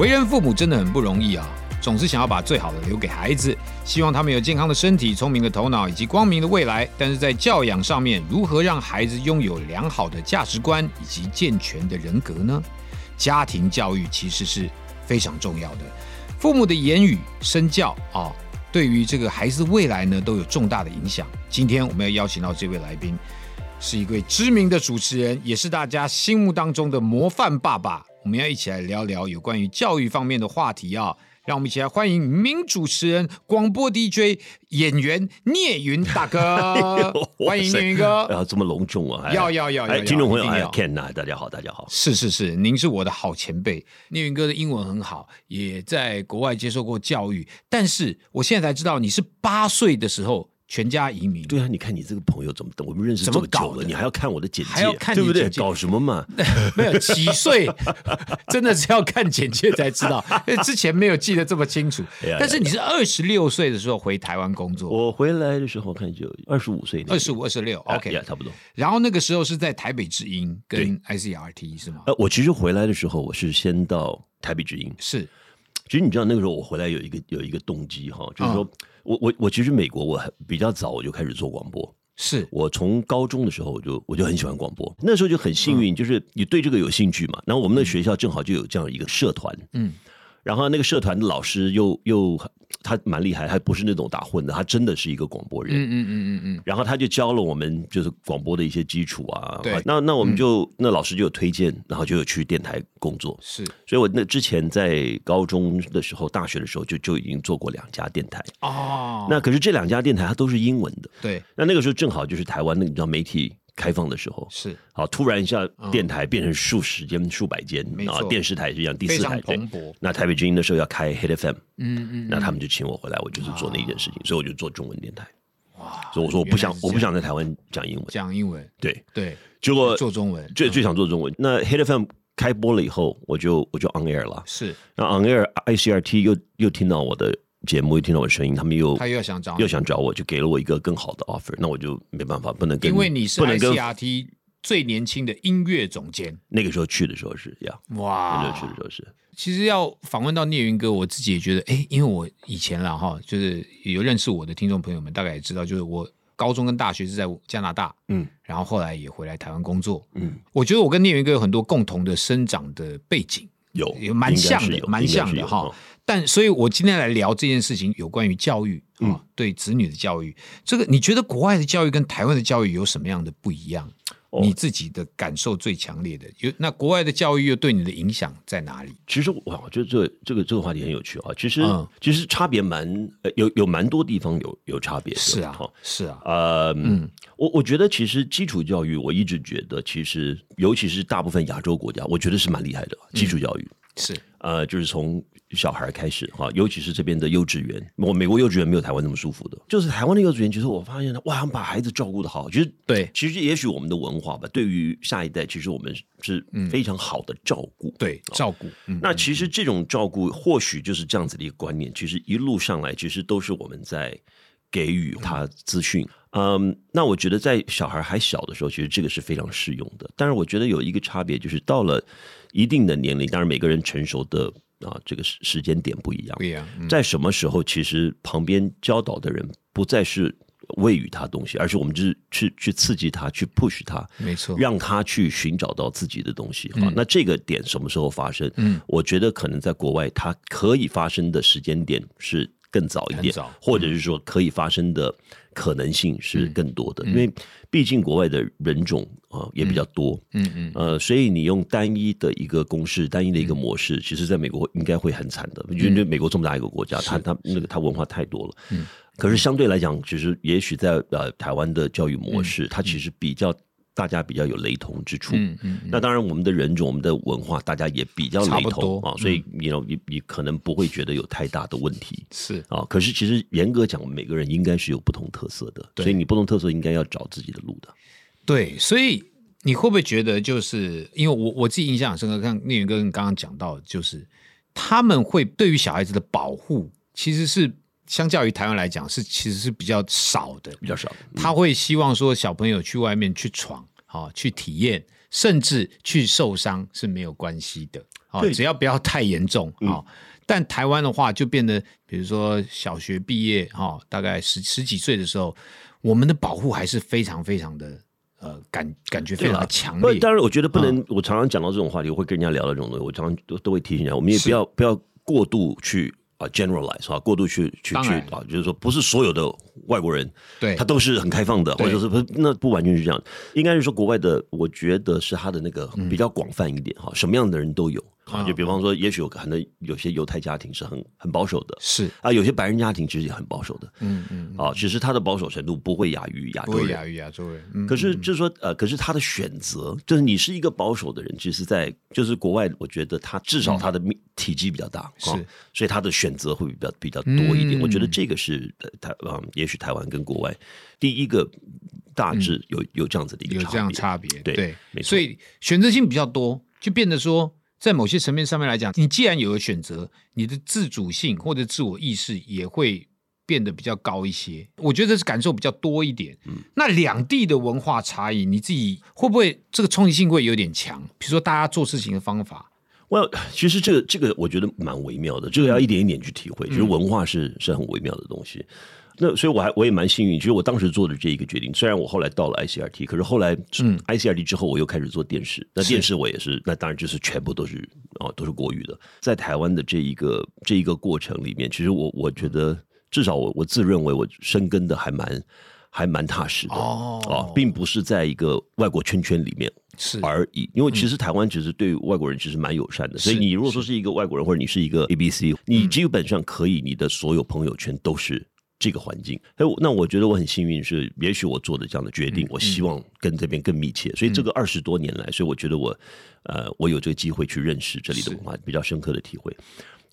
为人父母真的很不容易啊，总是想要把最好的留给孩子，希望他们有健康的身体、聪明的头脑以及光明的未来。但是在教养上面，如何让孩子拥有良好的价值观以及健全的人格呢？家庭教育其实是非常重要的，父母的言语身教啊，对于这个孩子未来呢都有重大的影响。今天我们要邀请到这位来宾，是一位知名的主持人，也是大家心目当中的模范爸爸。我们要一起来聊聊有关于教育方面的话题啊！让我们一起来欢迎名主持人、广播 DJ、演员聂云大哥，欢迎聂云哥！啊，这么隆重啊！要要要！哎，听众朋友，哎，Ken 啊，大家好，大家好。是是是，您是我的好前辈。聂云哥的英文很好，也在国外接受过教育，但是我现在才知道，你是八岁的时候。全家移民。对啊，你看你这个朋友怎么等我们认识这么久了，你还要看我的简介，还要看对不对？搞什么嘛？没有几岁，真的是要看简介才知道，因 为之前没有记得这么清楚。但是你是二十六岁的时候回台湾工作，我回来的时候看就二十五岁，二十五、二十六，OK，差不多。然后那个时候是在台北之音跟 ICRT 是吗？呃，我其实回来的时候，我是先到台北之音，是。其实你知道那个时候我回来有一个有一个动机哈，就是说我我我其实美国我比较早我就开始做广播，是。我从高中的时候我就我就很喜欢广播，那时候就很幸运，就是你对这个有兴趣嘛，然后我们的学校正好就有这样一个社团，嗯，然后那个社团的老师又又。他蛮厉害，他不是那种打混的，他真的是一个广播人。嗯嗯嗯嗯嗯。然后他就教了我们就是广播的一些基础啊。对。那那我们就那老师就有推荐，然后就有去电台工作。是。所以我那之前在高中的时候、大学的时候就就已经做过两家电台。哦。那可是这两家电台它都是英文的。对。那那个时候正好就是台湾那你知道媒体。开放的时候。是。好，突然一下电台变成数十间、数百间啊，电视台是一样，第四台蓬勃。那台北之音的时候要开 Hit FM，嗯嗯，那他们就请我回来，我就是做那件事情，所以我就做中文电台。哇！所以我说我不想，我不想在台湾讲英文，讲英文，对。对，结果做中文，最最想做中文。那 Hit FM 开播了以后，我就我就 On Air 了，是。那 On Air ICRT 又又听到我的。节目一听到我声音，他们又他又想找又想找我，就给了我一个更好的 offer，那我就没办法，不能跟因为你是 ICRT 最年轻的音乐总监，那个时候去的时候是呀，哇，那时候去的时候是。其实要访问到聂云哥，我自己也觉得，哎，因为我以前啦哈，就是有认识我的听众朋友们，大概也知道，就是我高中跟大学是在加拿大，嗯，然后后来也回来台湾工作，嗯，我觉得我跟聂云哥有很多共同的生长的背景。有有蛮像的，蛮像的哈。但所以，我今天来聊这件事情，有关于教育啊，对子女的教育。这个你觉得国外的教育跟台湾的教育有什么样的不一样？你自己的感受最强烈的，有那国外的教育又对你的影响在哪里？其实我我觉得这个这个这个话题很有趣啊。其实其实差别蛮有有蛮多地方有有差别。是啊，是啊，呃嗯，我我觉得其实基础教育，我一直觉得其实尤其是大部分亚洲国家，我觉得是蛮厉害的基础教育。是呃，就是从小孩开始哈，尤其是这边的幼稚园，我美国幼稚园没有台湾那么舒服的。就是台湾的幼稚园，其实我发现呢，哇，把孩子照顾的好，其实对，其实也许我们的文化吧，对于下一代，其实我们是非常好的照顾，对，照顾。那其实这种照顾，或许就是这样子的一个观念，其实一路上来，其实都是我们在给予他资讯。嗯，那我觉得在小孩还小的时候，其实这个是非常适用的。但是我觉得有一个差别，就是到了一定的年龄，当然每个人成熟的啊这个时时间点不一样。不一样，在什么时候，其实旁边教导的人不再是喂予他东西，而是我们就是去去刺激他，去 push 他，没错，让他去寻找到自己的东西。好，那这个点什么时候发生？嗯，我觉得可能在国外，它可以发生的时间点是更早一点，或者是说可以发生的。可能性是更多的，因为毕竟国外的人种啊也比较多，嗯嗯，呃，所以你用单一的一个公式、单一的一个模式，其实在美国应该会很惨的，因为美国这么大一个国家，它它那个它文化太多了，嗯，可是相对来讲，其实也许在呃台湾的教育模式，它其实比较。大家比较有雷同之处。嗯嗯。那当然，我们的人种、我们的文化，大家也比较雷同啊，所以你你你可能不会觉得有太大的问题。是啊，可是其实严格讲，每个人应该是有不同特色的，所以你不同特色应该要找自己的路的。对，所以你会不会觉得，就是因为我我自己印象很深刻，像聂云哥刚刚讲到，就是他们会对于小孩子的保护，其实是相较于台湾来讲，是其实是比较少的，比较少。他会希望说小朋友去外面去闯，好去体验，甚至去受伤是没有关系的，好，只要不要太严重啊。但台湾的话，就变得，比如说小学毕业哈，大概十十几岁的时候，我们的保护还是非常非常的。呃，感感觉非常的强烈。当然，我觉得不能。我常常讲到这种话题，我会跟人家聊到这种东西。我常常都都会提醒一下，我们也不要不要过度去啊 generalize 啊，过度去去去啊，就是说，不是所有的外国人对他都是很开放的，或者是不那不完全是这样。应该是说，国外的，我觉得是他的那个比较广泛一点哈，什么样的人都有。啊，就比方说，也许有可能有些犹太家庭是很很保守的，是。啊，有些白人家庭其实也很保守的，嗯嗯，啊，其实他的保守程度不会亚于亚洲人，亚于亚洲人。可是就是说，呃，可是他的选择，就是你是一个保守的人，其实，在就是国外，我觉得他至少他的体积比较大，是，所以他的选择会比较比较多一点。我觉得这个是台啊，也许台湾跟国外第一个大致有有这样子的一个有这样差别，对，没错。所以选择性比较多，就变得说。在某些层面上面来讲，你既然有了选择，你的自主性或者自我意识也会变得比较高一些。我觉得是感受比较多一点。嗯，那两地的文化差异，你自己会不会这个冲击性会有点强？比如说大家做事情的方法，我其实这个这个我觉得蛮微妙的，这个要一点一点去体会。其实文化是是很微妙的东西。那所以我还我也蛮幸运，其实我当时做的这一个决定，虽然我后来到了 ICRT，可是后来嗯。ICRT 之后我又开始做电视，那电视我也是，那当然就是全部都是哦都是国语的，在台湾的这一个这一个过程里面，其实我我觉得至少我我自认为我深根的还蛮还蛮踏实的哦，啊，并不是在一个外国圈圈里面是而已，因为其实台湾其实对外国人其实蛮友善的，所以你如果说是一个外国人或者你是一个 ABC，你基本上可以你的所有朋友圈都是。这个环境，哎，那我觉得我很幸运，是也许我做的这样的决定，我希望跟这边更密切，所以这个二十多年来，所以我觉得我，呃，我有这个机会去认识这里的文化，比较深刻的体会。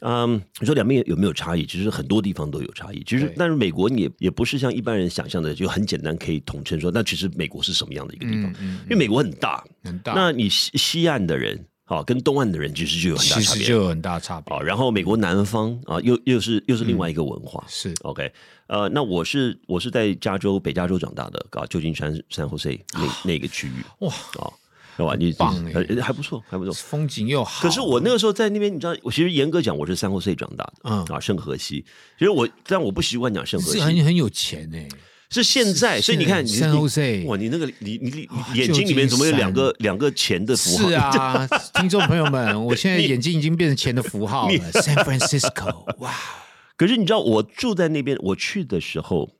嗯，你说两边有没有差异？其实很多地方都有差异。其实，但是美国你也也不是像一般人想象的，就很简单可以统称说，那其实美国是什么样的一个地方？因为美国很大，很大。那你西西岸的人。好，跟东岸的人其实就有很大差别，就有很大差别。好，然后美国南方啊，又又是又是另外一个文化。是 OK，呃，那我是我是在加州北加州长大的，啊，旧金山、山后 C 那那个区域。哇，啊，对吧？你棒哎，还不错，还不错，风景又好。可是我那个时候在那边，你知道，我其实严格讲，我是三后 C 长大的，嗯啊，圣河西。其实我，但我不习惯讲圣河西，很很有钱哎。是现在，所以你看，你哇，你那个你你你眼睛里面怎么有两个两个钱的符号？是啊，听众朋友们，我现在眼睛已经变成钱的符号了。San Francisco，哇！可是你知道，我住在那边，我去的时候。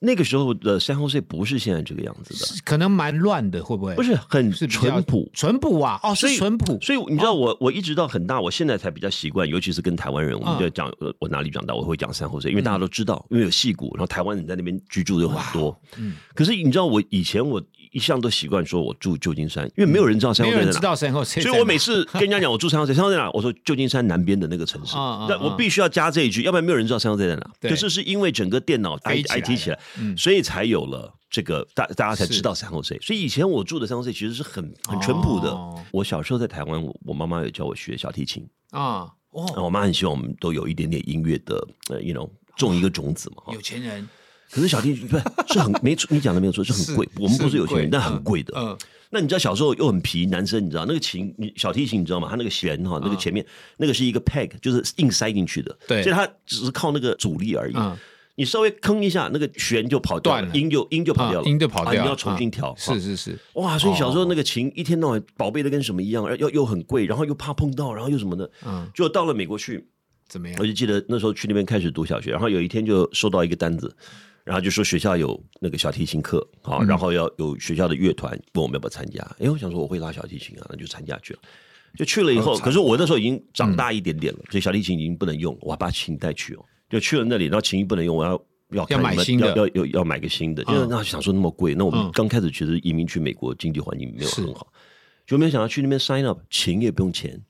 那个时候的三后岁不是现在这个样子的，可能蛮乱的，会不会？不是很淳朴，淳朴啊！哦，是淳朴。所以你知道，我我一直到很大，我现在才比较习惯，尤其是跟台湾人，我们就讲我哪里长大，我会讲三后岁因为大家都知道，因为有戏骨，然后台湾人在那边居住有很多。嗯。可是你知道，我以前我一向都习惯说我住旧金山，因为没有人知道三后岁在哪。知道三后岁所以我每次跟人家讲我住三后岁三后在哪？我说旧金山南边的那个城市。那我必须要加这一句，要不然没有人知道三后岁在哪。可是是因为整个电脑 I I T 起来，所以才。有了这个，大大家才知道三后 C。所以以前我住的三后 C 其实是很很淳朴的。我小时候在台湾，我妈妈有教我学小提琴啊。哦，我妈很希望我们都有一点点音乐的，呃，you know，种一个种子嘛。有钱人，可是小提琴不是是很 没错，你讲的没有错，是很贵。我们不是有钱人，但很贵的。嗯，那你知道小时候又很皮，男生你知道那个琴，你小提琴你知道吗？它那个弦哈，那个前面那个是一个 peg，就是硬塞进去的。对，所以它只是靠那个阻力而已。你稍微吭一下，那个弦就跑掉了，音就音就跑掉了，音就跑掉了，你要重新调。是是是，哇！所以小时候那个琴一天到晚宝贝的跟什么一样，又又很贵，然后又怕碰到，然后又什么的。嗯，就到了美国去，怎么样？我就记得那时候去那边开始读小学，然后有一天就收到一个单子，然后就说学校有那个小提琴课，好，然后要有学校的乐团问我们要不要参加。哎，我想说我会拉小提琴啊，那就参加去了。就去了以后，可是我那时候已经长大一点点了，所以小提琴已经不能用，我还把琴带去哦。就去了那里，然后琴不能用，我要。要要买新的，要要要买个新的，就是那想说那么贵，那我们刚开始其实移民去美国，经济环境没有很好，就没有想到去那边 sign up，琴也不用钱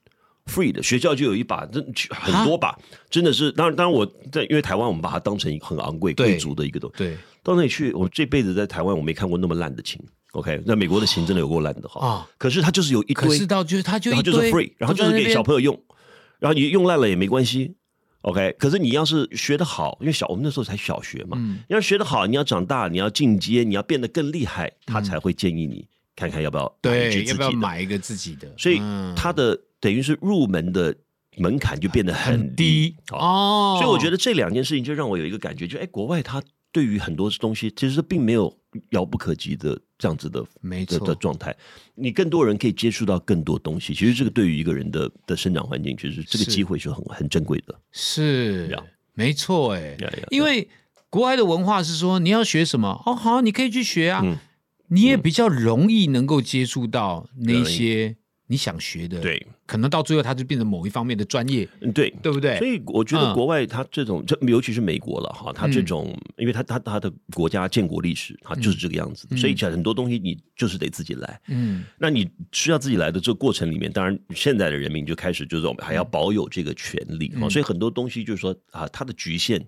，free 的，学校就有一把，真很多把，真的是，当然当然我在因为台湾我们把它当成很昂贵贵族的一个东西，对，到那里去，我这辈子在台湾我没看过那么烂的琴。OK，那美国的琴真的有够烂的哈，啊，可是它就是有一堆，可是到就是它就就是 free，然后就是给小朋友用，然后你用烂了也没关系，OK，可是你要是学得好，因为小我们那时候才小学嘛，嗯，要学得好，你要长大，你要进阶，你要变得更厉害，他才会建议你看看要不要对，要不要买一个自己的，所以他的等于是入门的门槛就变得很低。哦，所以我觉得这两件事情就让我有一个感觉，就哎，国外他对于很多东西其实并没有。遥不可及的这样子的没错的状态，你更多人可以接触到更多东西。其实这个对于一个人的的生长环境，其实这个机会是很很珍贵的。是，没错，哎，因为国外的文化是说你要学什么哦，好，你可以去学啊，你也比较容易能够接触到那些。你想学的，对，可能到最后他就变成某一方面的专业，对，对不对？所以我觉得国外他这种，这尤其是美国了哈，他这种，因为他他他的国家建国历史，他就是这个样子，所以讲很多东西你就是得自己来，嗯，那你需要自己来的这个过程里面，当然现在的人民就开始就是我们还要保有这个权利啊，所以很多东西就是说啊，它的局限。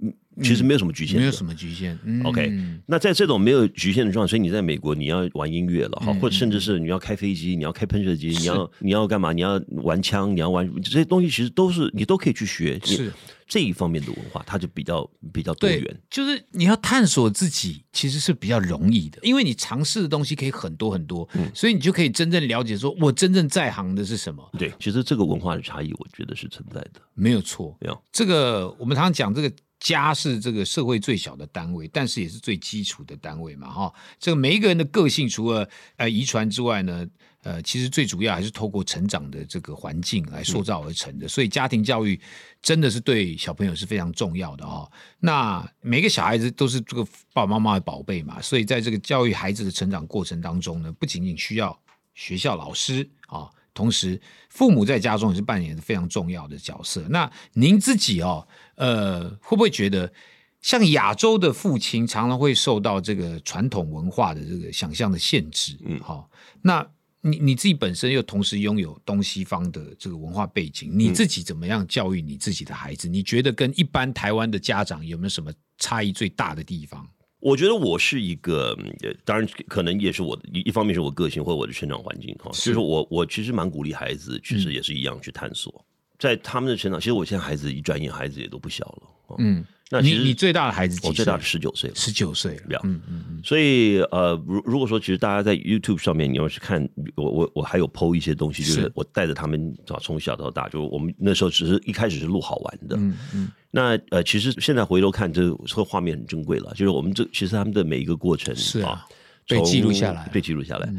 嗯，其实没有什么局限，没有什么局限。OK，那在这种没有局限的状态，所以你在美国你要玩音乐了哈，或者甚至是你要开飞机，你要开喷射机，你要你要干嘛？你要玩枪，你要玩这些东西，其实都是你都可以去学。是这一方面的文化，它就比较比较多元。就是你要探索自己，其实是比较容易的，因为你尝试的东西可以很多很多，所以你就可以真正了解，说我真正在行的是什么。对，其实这个文化的差异，我觉得是存在的，没有错。没有这个，我们常常讲这个。家是这个社会最小的单位，但是也是最基础的单位嘛，哈。这个每一个人的个性，除了呃遗传之外呢，呃，其实最主要还是透过成长的这个环境来塑造而成的。所以家庭教育真的是对小朋友是非常重要的哦。那每个小孩子都是这个爸爸妈妈的宝贝嘛，所以在这个教育孩子的成长过程当中呢，不仅仅需要学校老师啊。同时，父母在家中也是扮演非常重要的角色。那您自己哦，呃，会不会觉得像亚洲的父亲常常会受到这个传统文化的这个想象的限制？嗯，好，那你你自己本身又同时拥有东西方的这个文化背景，你自己怎么样教育你自己的孩子？你觉得跟一般台湾的家长有没有什么差异最大的地方？我觉得我是一个，当然可能也是我的一一方面是我个性或者我的成长环境哈，就是我我其实蛮鼓励孩子，其实也是一样去探索，在他们的成长，其实我现在孩子一转眼孩子也都不小了，嗯。那你你最大的孩子，我最大的十九岁，十九岁，嗯嗯嗯。所以呃，如如果说，其实大家在 YouTube 上面，你要去看我我我还有 PO 一些东西，就是我带着他们从小到大，就我们那时候只是一开始是录好玩的，嗯嗯。那呃，其实现在回头看，这这个画面很珍贵了，就是我们这其实他们的每一个过程是啊，被记录下来，被记录下来。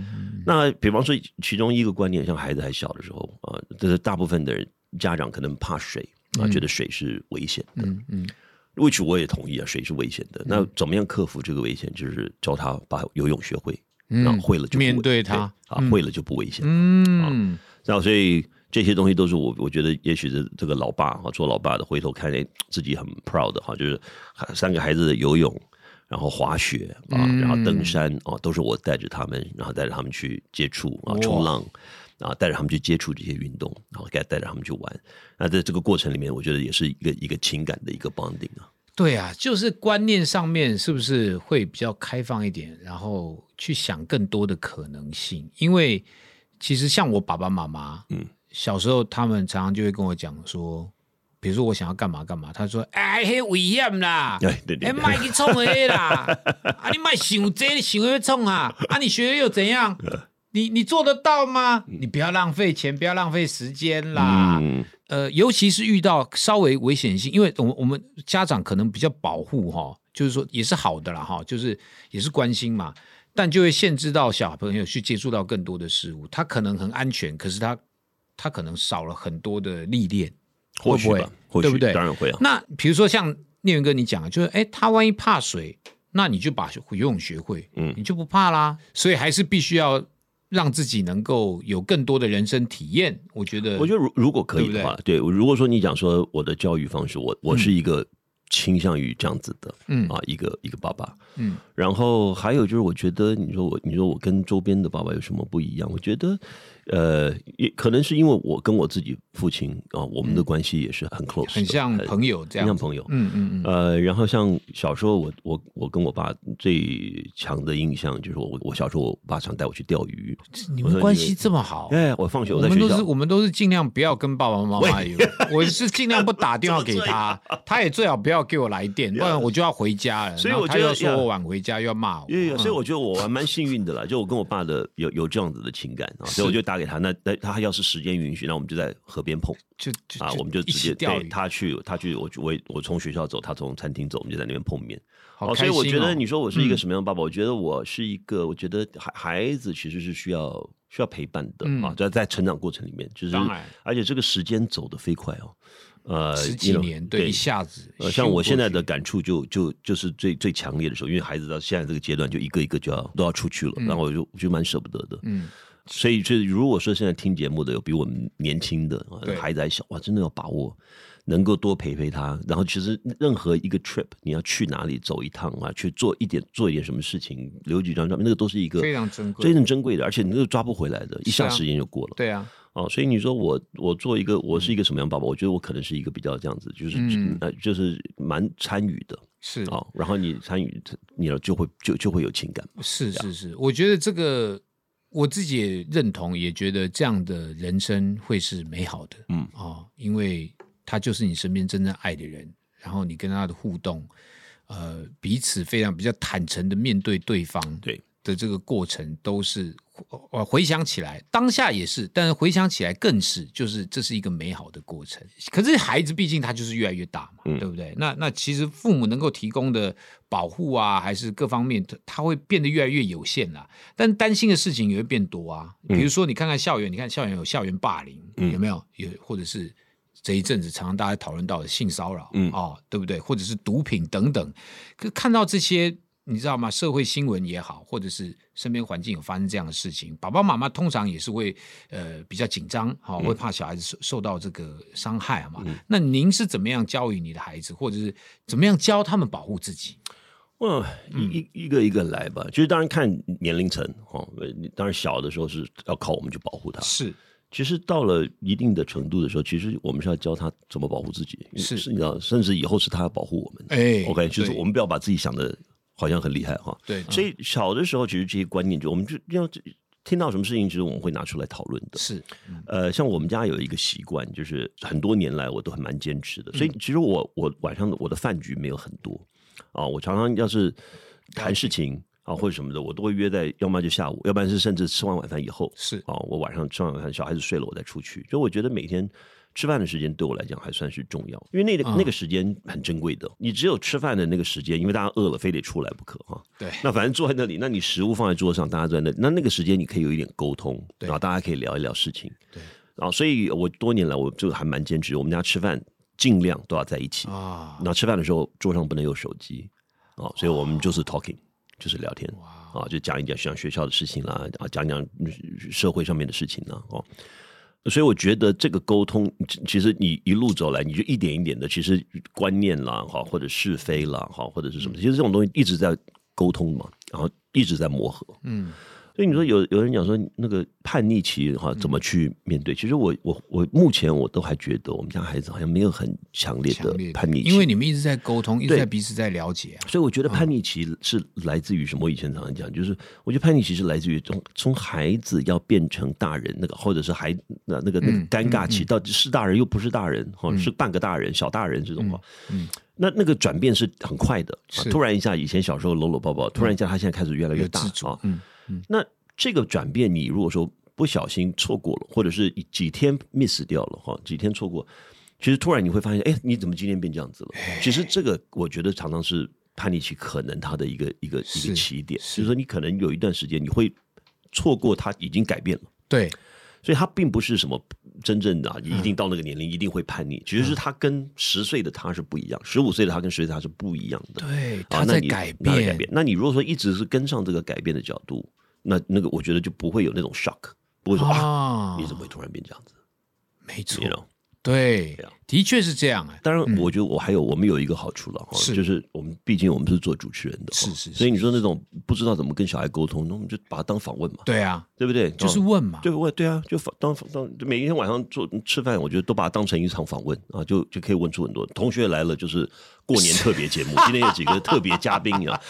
那比方说，其中一个观念，像孩子还小的时候啊，就是大部分的人家长可能怕水啊，觉得水是危险的，嗯嗯。which 我也同意啊，水是危险的。那怎么样克服这个危险？就是教他把游泳学会，然后会了就面对他啊，会了就不危险。嗯，然后所以这些东西都是我我觉得，也许是这个老爸哈，做老爸的回头看自己很 proud 哈，就是三个孩子的游泳，然后滑雪啊，然后登山啊，都是我带着他们，然后带着他们去接触啊，冲浪。然后带着他们去接触这些运动，然后该带着他们去玩。那在这个过程里面，我觉得也是一个一个情感的一个 bonding 啊。对啊，就是观念上面是不是会比较开放一点，然后去想更多的可能性？因为其实像我爸爸妈妈，嗯，小时候他们常常就会跟我讲说，比如说我想要干嘛干嘛，他说：“哎，很危险啦，哎，卖去冲黑啦，啊，你卖想这想要冲啊，啊，你学又怎样？” 你你做得到吗？你不要浪费钱，不要浪费时间啦。呃，尤其是遇到稍微危险性，因为我们我们家长可能比较保护哈，就是说也是好的啦哈，就是也是关心嘛，但就会限制到小朋友去接触到更多的事物。他可能很安全，可是他他可能少了很多的历练，会不会？对不对？当然会啊。那比如说像聂云哥你讲，就是哎，他万一怕水，那你就把游泳学会，嗯，你就不怕啦。所以还是必须要。让自己能够有更多的人生体验，我觉得，我觉得如如果可以的话，对，如果说你讲说我的教育方式，我我是一个倾向于这样子的，嗯啊，一个一个爸爸，嗯，然后还有就是，我觉得你说我，你说我跟周边的爸爸有什么不一样？我觉得。呃，也可能是因为我跟我自己父亲啊，我们的关系也是很 close，很像朋友这样，像朋友。嗯嗯嗯。呃，然后像小时候，我我我跟我爸最强的印象就是我我小时候，我爸常带我去钓鱼。你们关系这么好？哎，我放学我们都是我们都是尽量不要跟爸爸妈妈有，我是尽量不打电话给他，他也最好不要给我来电，不然我就要回家了。所以我就要说我晚回家又要骂我。所以我觉得我还蛮幸运的啦，就我跟我爸的有有这样子的情感啊，所以我就打。打给他，那那他要是时间允许，那我们就在河边碰，就啊，我们就直接对他去，他去，我我我从学校走，他从餐厅走，我们就在那边碰面。好，所以我觉得你说我是一个什么样的爸爸？我觉得我是一个，我觉得孩孩子其实是需要需要陪伴的啊，在在成长过程里面，就是而且这个时间走得飞快哦。呃，十几年对一下子，呃，像我现在的感触就就就是最最强烈的时候，因为孩子到现在这个阶段，就一个一个就要都要出去了，然后我就就蛮舍不得的，嗯。所以，就如果说现在听节目的有比我们年轻的孩子还小，哇，真的要把握，能够多陪陪他。然后，其实任何一个 trip，你要去哪里走一趟啊，去做一点做一点什么事情，留几张照片，那个都是一个非常珍贵、非常珍贵的，而且你都抓不回来的，一下时间就过了。对啊，哦，所以你说我我做一个，我是一个什么样爸爸？我觉得我可能是一个比较这样子，就是呃，就是蛮参与的，是哦。然后你参与，你就会就就会有情感。是是是，我觉得这个。我自己也认同，也觉得这样的人生会是美好的，嗯啊，因为他就是你身边真正爱的人，然后你跟他的互动，呃，彼此非常比较坦诚的面对对方，对。的这个过程都是，呃，回想起来，当下也是，但是回想起来更是，就是这是一个美好的过程。可是孩子毕竟他就是越来越大嘛，对不对？那那其实父母能够提供的保护啊，还是各方面，他会变得越来越有限啦。但担心的事情也会变多啊。比如说，你看看校园，你看校园有校园霸凌，有没有？有，或者是这一阵子常常大家讨论到的性骚扰，嗯啊，对不对？或者是毒品等等。可看到这些。你知道吗？社会新闻也好，或者是身边环境有发生这样的事情，爸爸妈妈通常也是会呃比较紧张，好会怕小孩子受受到这个伤害嘛。那您是怎么样教育你的孩子，或者是怎么样教他们保护自己？嗯，一一个一个来吧。其实当然看年龄层哦，当然小的时候是要靠我们去保护他。是，其实到了一定的程度的时候，其实我们是要教他怎么保护自己。是，你知道，甚至以后是他要保护我们。哎，OK，就是我们不要把自己想的。好像很厉害哈，对，所以小的时候其实这些观念就我们就要听到什么事情，其实我们会拿出来讨论的。是，呃，像我们家有一个习惯，就是很多年来我都很蛮坚持的。所以其实我我晚上的我的饭局没有很多啊，我常常要是谈事情啊或者什么的，我都会约在要么就下午，要不然是甚至吃完晚饭以后是啊，我晚上吃完晚饭小孩子睡了我再出去。所以我觉得每天。吃饭的时间对我来讲还算是重要，因为那个那个时间很珍贵的。你只有吃饭的那个时间，因为大家饿了，非得出来不可哈。对。那反正坐在那里，那你食物放在桌上，大家坐在那，那那个时间你可以有一点沟通，然后大家可以聊一聊事情。对。然后，所以我多年来我就还蛮坚持，我们家吃饭尽量都要在一起啊。那吃饭的时候桌上不能有手机啊，所以我们就是 talking，就是聊天啊，就讲一讲像学校的事情啦，啊，讲讲社会上面的事情呢，哦。所以我觉得这个沟通，其实你一路走来，你就一点一点的，其实观念啦，哈，或者是非啦，哈，或者是什么，其实这种东西一直在沟通嘛，然后一直在磨合，嗯。所以你说有有人讲说那个叛逆期哈怎么去面对？其实我我我目前我都还觉得我们家孩子好像没有很强烈的叛逆期，因为你们一直在沟通，一直在彼此在了解。所以我觉得叛逆期是来自于什么？我以前常常讲，就是我觉得叛逆期是来自于从从孩子要变成大人那个，或者是孩那那个那个尴尬期，到底是大人又不是大人，或是半个大人、小大人这种话。嗯，那那个转变是很快的，突然一下，以前小时候搂搂抱抱，突然一下他现在开始越来越大啊。嗯。那这个转变，你如果说不小心错过了，或者是几天 miss 掉了哈，几天错过，其实突然你会发现，哎，你怎么今天变这样子了？其实这个我觉得常常是叛逆期可能他的一个一个一个起点，就是说你可能有一段时间你会错过他已经改变了，对，所以他并不是什么真正的一定到那个年龄一定会叛逆，其实是他跟十岁的他是不一样，十五岁的他跟十岁的他是不一样的，对，他在改变，改变。那你如果说一直是跟上这个改变的角度。那那个，我觉得就不会有那种 shock，不会说啊，你怎么会突然变这样子？没错，对，的确是这样。当然，我觉得我还有我们有一个好处了哈，就是我们毕竟我们是做主持人的，是是。所以你说那种不知道怎么跟小孩沟通，那我们就把它当访问嘛。对啊，对不对？就是问嘛。对问，对啊，就当当每一天晚上做吃饭，我觉得都把它当成一场访问啊，就就可以问出很多。同学来了，就是过年特别节目，今天有几个特别嘉宾啊。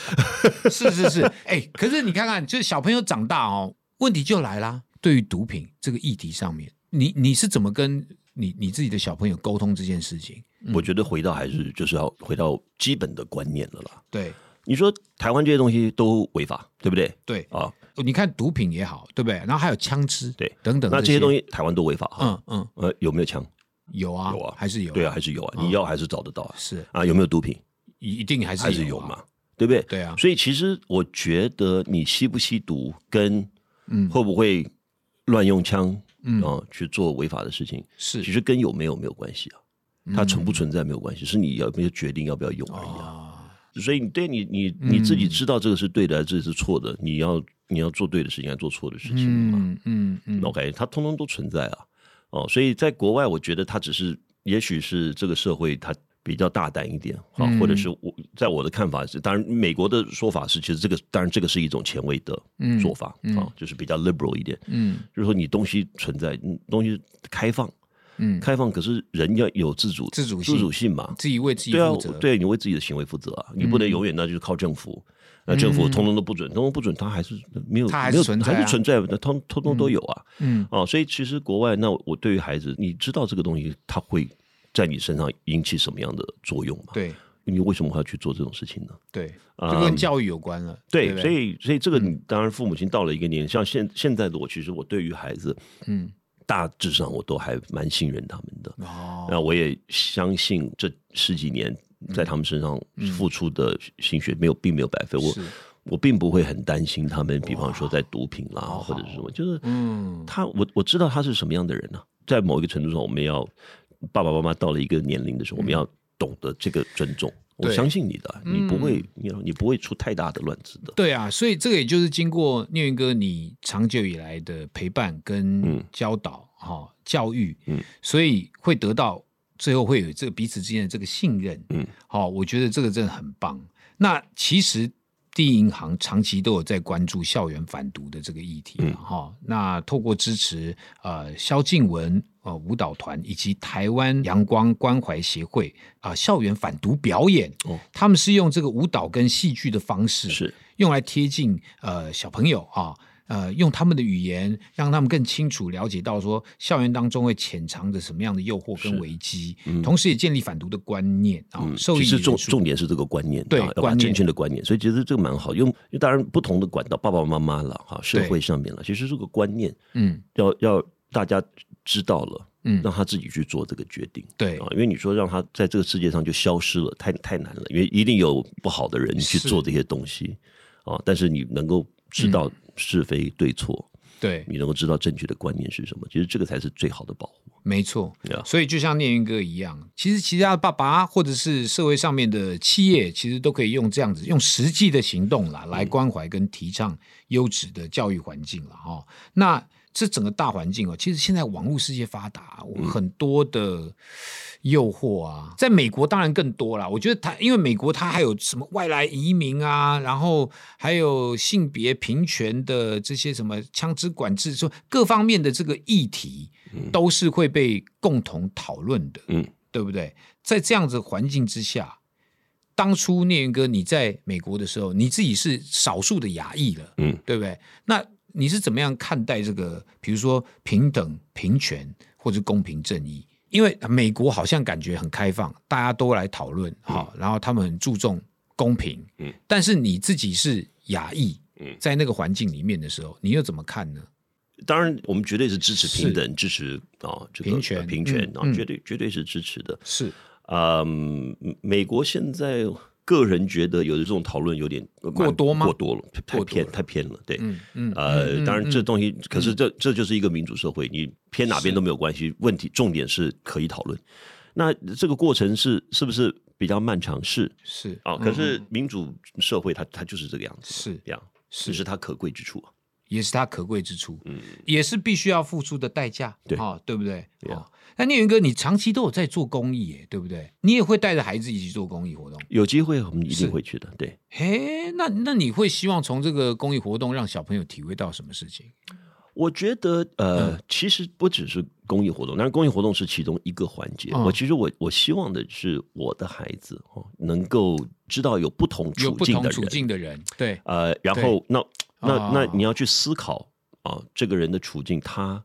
是是是，哎，可是你看看，就是小朋友长大哦，问题就来啦。对于毒品这个议题上面，你你是怎么跟？你你自己的小朋友沟通这件事情，我觉得回到还是就是要回到基本的观念了啦。对，你说台湾这些东西都违法，对不对？对啊，你看毒品也好，对不对？然后还有枪支，对，等等，那这些东西台湾都违法。嗯嗯，呃，有没有枪？有啊，有啊，还是有。对啊，还是有啊，你要还是找得到啊。是啊，有没有毒品？一定还是还是有嘛，对不对？对啊。所以其实我觉得你吸不吸毒跟嗯会不会乱用枪。嗯啊，去做违法的事情是，其实跟有没有没有关系啊，它存不存在没有关系，是你要没有决定要不要用而已啊。所以你对你你你自己知道这个是对的还是是错的，你要你要做对的事情，还是做错的事情嘛？嗯嗯嗯。OK，它通通都存在啊。哦，所以在国外，我觉得它只是，也许是这个社会它。比较大胆一点啊，或者是我在我的看法是，当然美国的说法是，其实这个当然这个是一种前卫的做法啊，就是比较 liberal 一点，嗯，就是说你东西存在，东西开放，嗯，开放，可是人要有自主自主自主性嘛，自己为自己负责，对你为自己的行为负责啊，你不能永远那就是靠政府，那政府通通都不准，通通不准，它还是没有，它还是存在，还是存在的，通通通都有啊，嗯，哦，所以其实国外，那我对于孩子，你知道这个东西，他会。在你身上引起什么样的作用嘛？对，你为什么还要去做这种事情呢？对，就跟教育有关了。对，所以所以这个你当然父母亲到了一个年，像现现在的我，其实我对于孩子，嗯，大致上我都还蛮信任他们的。哦，那我也相信这十几年在他们身上付出的心血没有并没有白费。我我并不会很担心他们，比方说在毒品啦或者是什么，就是嗯，他我我知道他是什么样的人呢？在某一个程度上，我们要。爸爸妈妈到了一个年龄的时候，我们要懂得这个尊重。我相信你的，你不会，你你不会出太大的乱子的。对啊，所以这个也就是经过聂云哥你长久以来的陪伴跟教导哈教育，嗯，所以会得到最后会有这个彼此之间的这个信任，嗯，好，我觉得这个真的很棒。那其实。第一银行长期都有在关注校园反毒的这个议题哈。那透过支持呃萧敬文呃舞蹈团以及台湾阳光关怀协会啊校园反毒表演，他们是用这个舞蹈跟戏剧的方式，是用来贴近呃小朋友啊。呃，用他们的语言，让他们更清楚了解到说，校园当中会潜藏着什么样的诱惑跟危机，同时也建立反毒的观念啊。其实重重点是这个观念，对，正确的观念。所以其实这个蛮好用，当然不同的管道，爸爸妈妈了哈，社会上面了，其实这个观念，嗯，要要大家知道了，嗯，让他自己去做这个决定，对啊，因为你说让他在这个世界上就消失了，太太难了，因为一定有不好的人去做这些东西啊。但是你能够知道。是非对错，对你能够知道正确的观念是什么，其实这个才是最好的保护。没错，所以就像念云哥一样，其实其他的爸爸或者是社会上面的企业，其实都可以用这样子，用实际的行动啦，来关怀跟提倡优质的教育环境了哈。那这整个大环境哦，其实现在网络世界发达，很多的。诱惑啊，在美国当然更多了。我觉得他，因为美国它还有什么外来移民啊，然后还有性别平权的这些什么枪支管制，说各方面的这个议题，都是会被共同讨论的，嗯，对不对？在这样子环境之下，当初聂云哥你在美国的时候，你自己是少数的亚裔了，嗯，对不对？那你是怎么样看待这个，比如说平等、平权或者公平正义？因为美国好像感觉很开放，大家都来讨论，好，然后他们很注重公平，嗯，但是你自己是亚裔，嗯，在那个环境里面的时候，你又怎么看呢？当然，我们绝对是支持平等，支持啊这个，平权，平权啊，绝对绝对是支持的。是，嗯，美国现在。个人觉得有的这种讨论有点过多吗？过多了，太偏太偏了。对，嗯嗯，呃，当然这东西，可是这这就是一个民主社会，你偏哪边都没有关系。问题重点是可以讨论。那这个过程是是不是比较漫长？是是啊，可是民主社会它它就是这个样子，是这样，这是它可贵之处。也是它可贵之处，嗯，也是必须要付出的代价，对啊，对不对？啊，那聂云哥，你长期都有在做公益，耶，对不对？你也会带着孩子一起做公益活动，有机会我们一定会去的，对。嘿，那那你会希望从这个公益活动让小朋友体会到什么事情？我觉得，呃，其实不只是公益活动，但是公益活动是其中一个环节。我其实我我希望的是我的孩子哦，能够知道有不同处境的人，处境的人，对，呃，然后那那那你要去思考啊，这个人的处境，他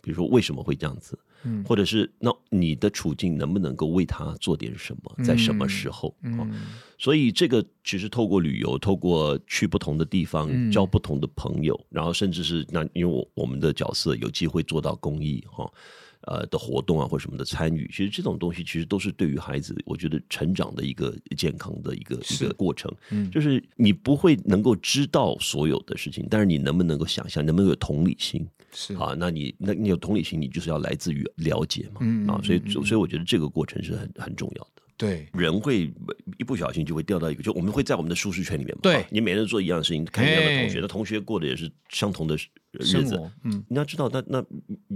比如说为什么会这样子？或者是那你的处境能不能够为他做点什么，在什么时候？嗯，所以这个其实透过旅游，透过去不同的地方，交不同的朋友，然后甚至是那因为我我们的角色有机会做到公益哈。呃的活动啊，或什么的参与，其实这种东西其实都是对于孩子，我觉得成长的一个健康的一个一个过程。嗯，就是你不会能够知道所有的事情，但是你能不能够想象，能不能有同理心？是啊，那你那你有同理心，你就是要来自于了解嘛。嗯啊，所以所以我觉得这个过程是很很重要的。对，人会一不小心就会掉到一个，就我们会在我们的舒适圈里面嘛。对，你每天做一样的事情，看一样的同学，那同学过的也是相同的日子。嗯，你要知道，那那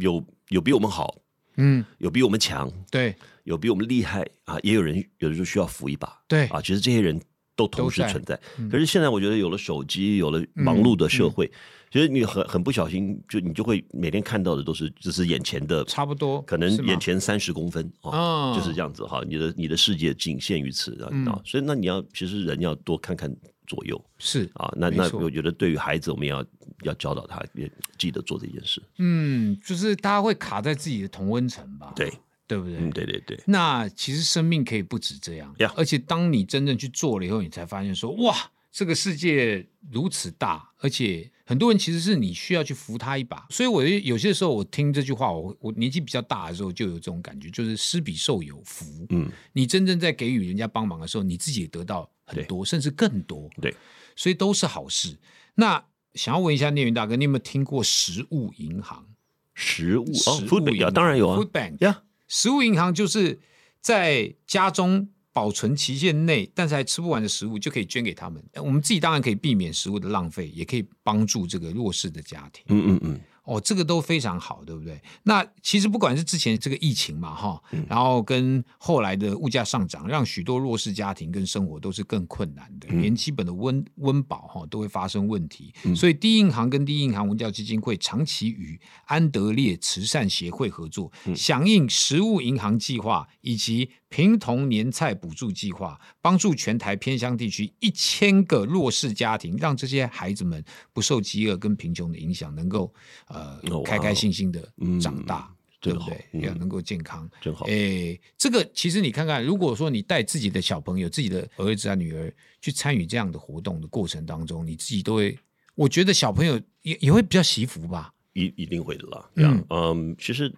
有有比我们好。嗯，有比我们强，对，有比我们厉害啊，也有人有的时候需要扶一把，对啊，其实这些人都同时存在。可是现在我觉得有了手机，有了忙碌的社会，其实你很很不小心，就你就会每天看到的都是只是眼前的，差不多，可能眼前三十公分哦，就是这样子哈。你的你的世界仅限于此啊，所以那你要其实人要多看看。左右是啊，那那我觉得对于孩子，我们要要教导他，也记得做这件事。嗯，就是大家会卡在自己的同温层吧？对，对不对？嗯，对对对。那其实生命可以不止这样，而且当你真正去做了以后，你才发现说，哇，这个世界如此大，而且很多人其实是你需要去扶他一把。所以，我有些时候我听这句话，我我年纪比较大的时候就有这种感觉，就是施比受有福。嗯，你真正在给予人家帮忙的时候，你自己也得到。很多，甚至更多，对，所以都是好事。那想要问一下聂云大哥，你有没有听过食物银行？食物哦，food bank 当然有啊，food bank 呀，食物银行就是在家中保存期限内，但是还吃不完的食物，就可以捐给他们。我们自己当然可以避免食物的浪费，也可以帮助这个弱势的家庭。嗯嗯嗯。哦，这个都非常好，对不对？那其实不管是之前这个疫情嘛，哈，然后跟后来的物价上涨，让许多弱势家庭跟生活都是更困难的，连基本的温温饱哈都会发生问题。所以，第一银行跟第一银行文教基金会长期与安德烈慈善协会合作，响应食物银行计划以及。贫童年菜补助计划帮助全台偏乡地区一千个弱势家庭，让这些孩子们不受饥饿跟贫穷的影响，能够呃开开心心的长大，对不对？要能够健康，真好。哎，这个其实你看看，如果说你带自己的小朋友、自己的儿子啊、女儿去参与这样的活动的过程当中，你自己都会，我觉得小朋友也也会比较惜福吧，一一定会的啦。嗯嗯，其实。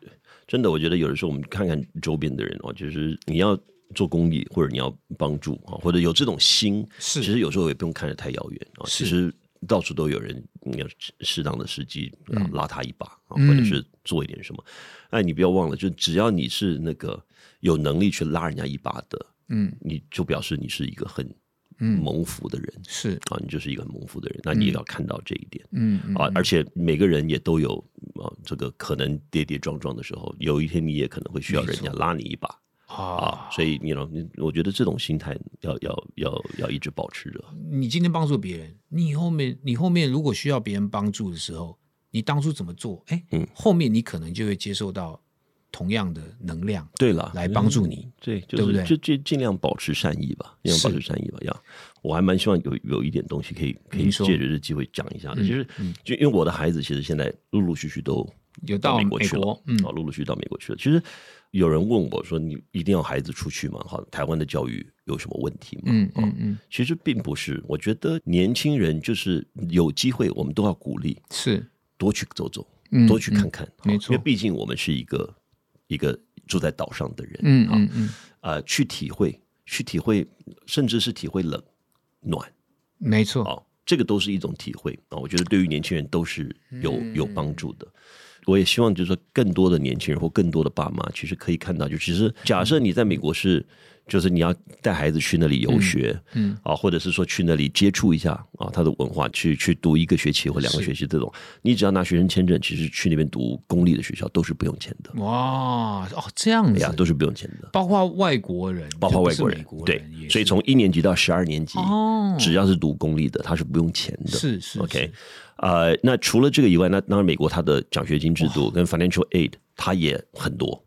真的，我觉得有的时候我们看看周边的人哦，就是你要做公益或者你要帮助啊，或者有这种心，是其实有时候也不用看得太遥远啊。其实到处都有人，你要适当的时机拉他一把啊，或者是做一点什么。哎，你不要忘了，就只要你是那个有能力去拉人家一把的，嗯，你就表示你是一个很。嗯，蒙福的人是啊，你就是一个蒙福的人，那你也要看到这一点。嗯啊，而且每个人也都有啊，这个可能跌跌撞撞的时候，有一天你也可能会需要人家拉你一把啊。所以你 know，我觉得这种心态要要要要一直保持着。你今天帮助别人，你后面你后面如果需要别人帮助的时候，你当初怎么做？哎，嗯，后面你可能就会接受到。同样的能量，对了，来帮助你，对，对不对？就尽尽量保持善意吧，尽量保持善意吧。要，我还蛮希望有有一点东西可以可以借着这机会讲一下的，就是就因为我的孩子其实现在陆陆续续都有到美国去了，嗯，陆陆续续到美国去了。其实有人问我说：“你一定要孩子出去吗？好，台湾的教育有什么问题吗？”嗯嗯嗯，其实并不是，我觉得年轻人就是有机会，我们都要鼓励，是多去走走，多去看看，没错，因为毕竟我们是一个。一个住在岛上的人，嗯嗯嗯，啊，去体会，去体会，甚至是体会冷暖，没错，哦，这个都是一种体会啊。我觉得对于年轻人都是有有帮助的。我也希望就是说，更多的年轻人或更多的爸妈，其实可以看到，就其实假设你在美国是就是你要带孩子去那里游学，嗯。啊，或者是说去那里接触一下啊，他的文化，去去读一个学期或两个学期这种，你只要拿学生签证，其实去那边读公立的学校都是不用钱的。哇哦，这样子。呀，都是不用钱的，包括外国人，包括外国人，对，所以从一年级到十二年级，哦，只要是读公立的，他是不用钱的。是是，OK，呃，那除了这个以外，那当然美国它的奖学金制度跟 financial aid 它也很多，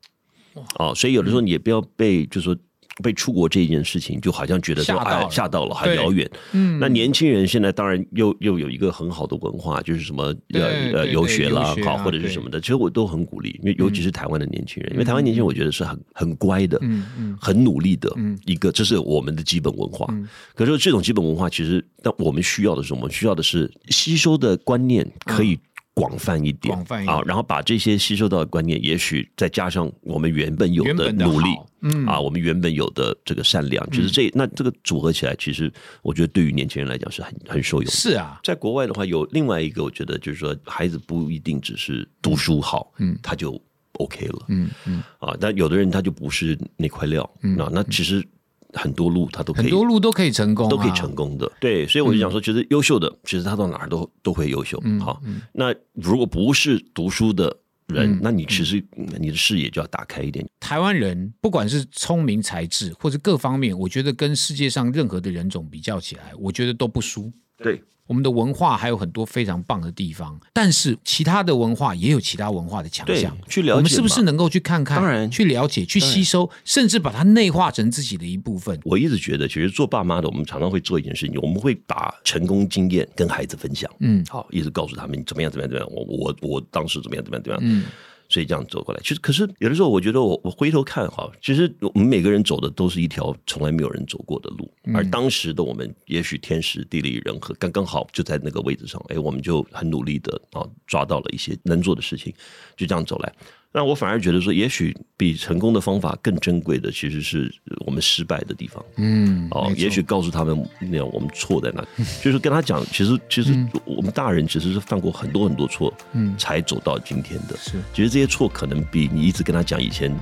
哦，所以有的时候你也不要被，就是说。被出国这一件事情，就好像觉得说哎吓到了，很遥远。嗯，那年轻人现在当然又又有一个很好的文化，就是什么呃呃游学啦，好或者是什么的，其实我都很鼓励，因为尤其是台湾的年轻人，因为台湾年轻人我觉得是很很乖的，嗯嗯，很努力的一个，这是我们的基本文化。可是这种基本文化，其实但我们需要的是，什么？需要的是吸收的观念可以。广泛一点。啊，然后把这些吸收到的观念，也许再加上我们原本有的努力，嗯。啊，我们原本有的这个善良，其实这那这个组合起来，其实我觉得对于年轻人来讲是很很受用。是啊，在国外的话，有另外一个，我觉得就是说，孩子不一定只是读书好，嗯，他就 OK 了，嗯嗯。啊，但有的人他就不是那块料，啊，那其实。很多路他都可以，很多路都可以成功，都可以成功的。对，所以我就想说，其实优秀的，其实他到哪儿都都会优秀。好，那如果不是读书的人，那你其实你的视野就要打开一点。台湾人不管是聪明才智或者各方面，我觉得跟世界上任何的人种比较起来，我觉得都不输。对。我们的文化还有很多非常棒的地方，但是其他的文化也有其他文化的强项。去了解，我们是不是能够去看看？当然，去了解、去吸收，甚至把它内化成自己的一部分。我一直觉得，其实做爸妈的，我们常常会做一件事情，我们会把成功经验跟孩子分享。嗯，好，一直告诉他们怎么样，怎么样，怎么样。我我我当时怎么样，怎么样，怎么样。嗯。所以这样走过来，其实可是有的时候，我觉得我我回头看哈，其实我们每个人走的都是一条从来没有人走过的路，而当时的我们也许天时地利人和刚刚好就在那个位置上，哎，我们就很努力的啊抓到了一些能做的事情，就这样走来。那我反而觉得说，也许比成功的方法更珍贵的，其实是我们失败的地方。嗯，哦，也许告诉他们，那样我们错在哪，就是跟他讲，其实其实我们大人其实是犯过很多很多错，嗯，才走到今天的。是，其实这些错可能比你一直跟他讲以前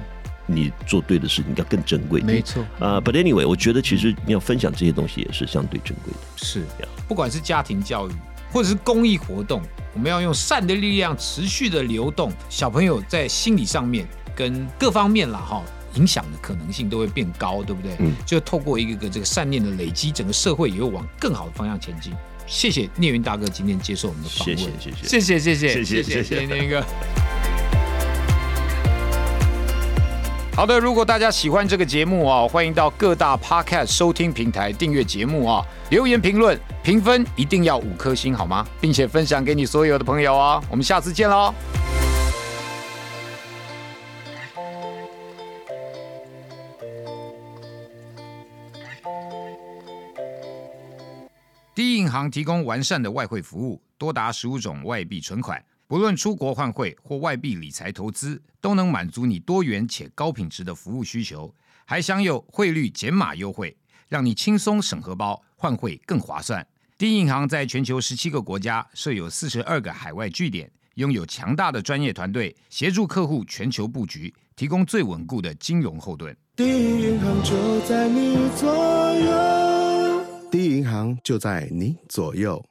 你做对的事情要更珍贵。没错。啊，But anyway，我觉得其实你要分享这些东西也是相对珍贵的。是，不管是家庭教育。或者是公益活动，我们要用善的力量持续的流动，小朋友在心理上面跟各方面啦哈，影响的可能性都会变高，对不对？嗯，就透过一个个这个善念的累积，整个社会也会往更好的方向前进。谢谢聂云大哥今天接受我们的访问，谢谢谢谢谢谢谢谢谢谢聂哥。好的，如果大家喜欢这个节目啊，欢迎到各大 Podcast 收听平台订阅节目啊，留言评论评分一定要五颗星好吗？并且分享给你所有的朋友啊，我们下次见喽。第一银行提供完善的外汇服务，多达十五种外币存款。不论出国换汇或外币理财投资，都能满足你多元且高品质的服务需求，还享有汇率减码优惠，让你轻松省荷包，换汇更划算。第一银行在全球十七个国家设有四十二个海外据点，拥有强大的专业团队，协助客户全球布局，提供最稳固的金融后盾。第一银行就在你左右，第一银行就在你左右。